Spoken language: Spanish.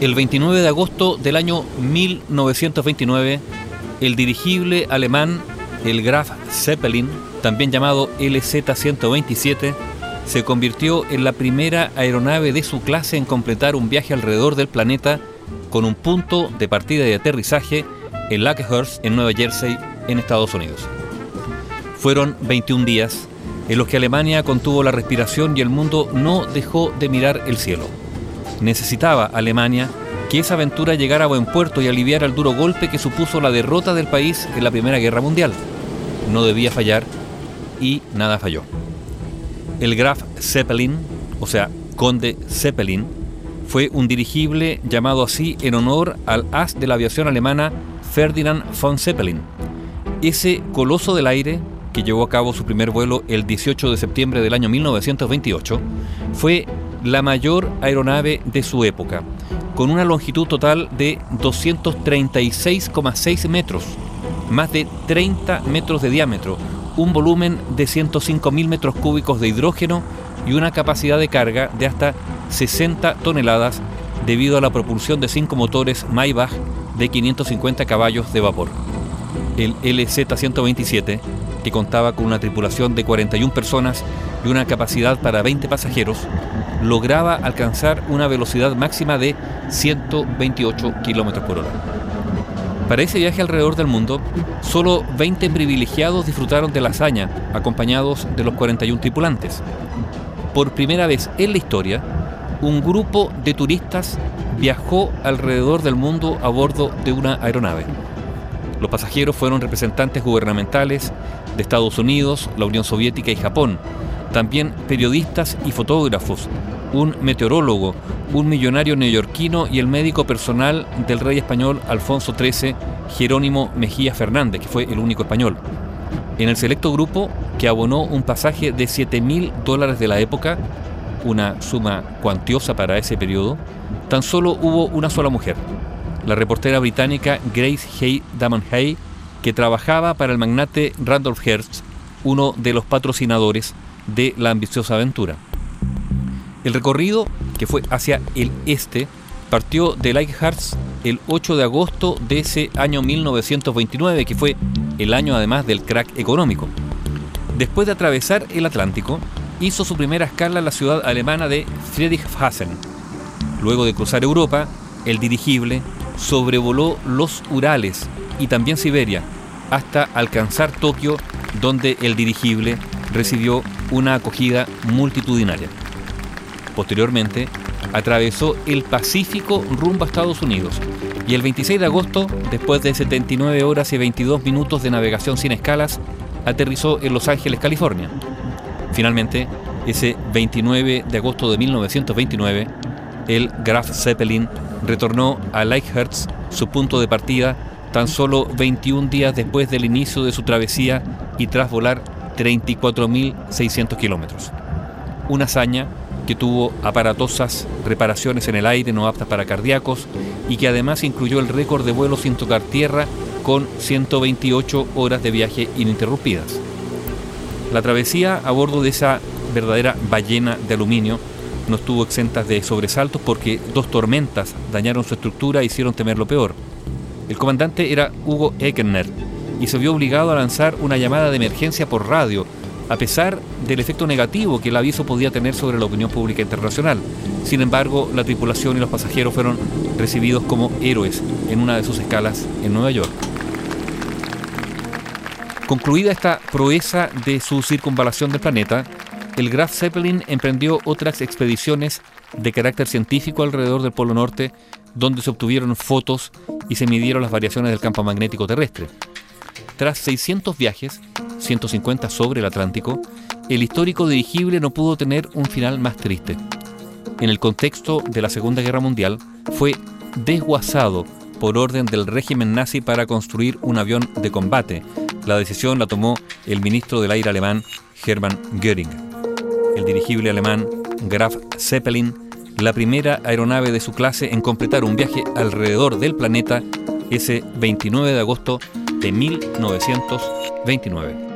El 29 de agosto del año 1929, el dirigible alemán, el Graf Zeppelin, también llamado LZ-127, se convirtió en la primera aeronave de su clase en completar un viaje alrededor del planeta con un punto de partida y aterrizaje en Lakehurst, en Nueva Jersey, en Estados Unidos. Fueron 21 días en los que Alemania contuvo la respiración y el mundo no dejó de mirar el cielo. Necesitaba Alemania que esa aventura llegara a buen puerto y aliviara el duro golpe que supuso la derrota del país en la Primera Guerra Mundial. No debía fallar y nada falló. El Graf Zeppelin, o sea, Conde Zeppelin, fue un dirigible llamado así en honor al as de la aviación alemana Ferdinand von Zeppelin. Ese coloso del aire, que llevó a cabo su primer vuelo el 18 de septiembre del año 1928, fue la mayor aeronave de su época, con una longitud total de 236,6 metros, más de 30 metros de diámetro, un volumen de 105.000 metros cúbicos de hidrógeno y una capacidad de carga de hasta 60 toneladas debido a la propulsión de cinco motores Maybach de 550 caballos de vapor. El LZ-127, que contaba con una tripulación de 41 personas y una capacidad para 20 pasajeros, lograba alcanzar una velocidad máxima de 128 km por hora. Para ese viaje alrededor del mundo, solo 20 privilegiados disfrutaron de la hazaña, acompañados de los 41 tripulantes. Por primera vez en la historia, un grupo de turistas viajó alrededor del mundo a bordo de una aeronave. Los pasajeros fueron representantes gubernamentales de Estados Unidos, la Unión Soviética y Japón, también periodistas y fotógrafos, un meteorólogo, un millonario neoyorquino y el médico personal del rey español Alfonso XIII, Jerónimo Mejía Fernández, que fue el único español. En el selecto grupo, que abonó un pasaje de 7 mil dólares de la época, una suma cuantiosa para ese periodo, tan solo hubo una sola mujer, la reportera británica Grace Hay Damon Hay, que trabajaba para el magnate Randolph Hearst, uno de los patrocinadores de la ambiciosa aventura. El recorrido, que fue hacia el este, partió de Leichhardt el 8 de agosto de ese año 1929, que fue el año además del crack económico. Después de atravesar el Atlántico, hizo su primera escala en la ciudad alemana de Friedrichshafen. Luego de cruzar Europa, el dirigible sobrevoló los Urales y también Siberia, hasta alcanzar Tokio, donde el dirigible recibió una acogida multitudinaria. Posteriormente, atravesó el Pacífico rumbo a Estados Unidos y el 26 de agosto, después de 79 horas y 22 minutos de navegación sin escalas, aterrizó en Los Ángeles, California. Finalmente, ese 29 de agosto de 1929, el Graf Zeppelin retornó a Leichhardt, su punto de partida, tan solo 21 días después del inicio de su travesía y tras volar 34.600 kilómetros. Una hazaña que tuvo aparatosas reparaciones en el aire no aptas para cardíacos y que además incluyó el récord de vuelo sin tocar tierra con 128 horas de viaje ininterrumpidas. La travesía a bordo de esa verdadera ballena de aluminio no estuvo exenta de sobresaltos porque dos tormentas dañaron su estructura e hicieron temer lo peor. El comandante era Hugo Eckner y se vio obligado a lanzar una llamada de emergencia por radio a pesar del efecto negativo que el aviso podía tener sobre la opinión pública internacional. Sin embargo, la tripulación y los pasajeros fueron recibidos como héroes en una de sus escalas en Nueva York. Concluida esta proeza de su circunvalación del planeta, el Graf Zeppelin emprendió otras expediciones de carácter científico alrededor del Polo Norte, donde se obtuvieron fotos y se midieron las variaciones del campo magnético terrestre. Tras 600 viajes, 150 sobre el Atlántico, el histórico dirigible no pudo tener un final más triste. En el contexto de la Segunda Guerra Mundial, fue desguazado por orden del régimen nazi para construir un avión de combate. La decisión la tomó el ministro del aire alemán Hermann Göring. El dirigible alemán Graf Zeppelin, la primera aeronave de su clase en completar un viaje alrededor del planeta ese 29 de agosto de 1929.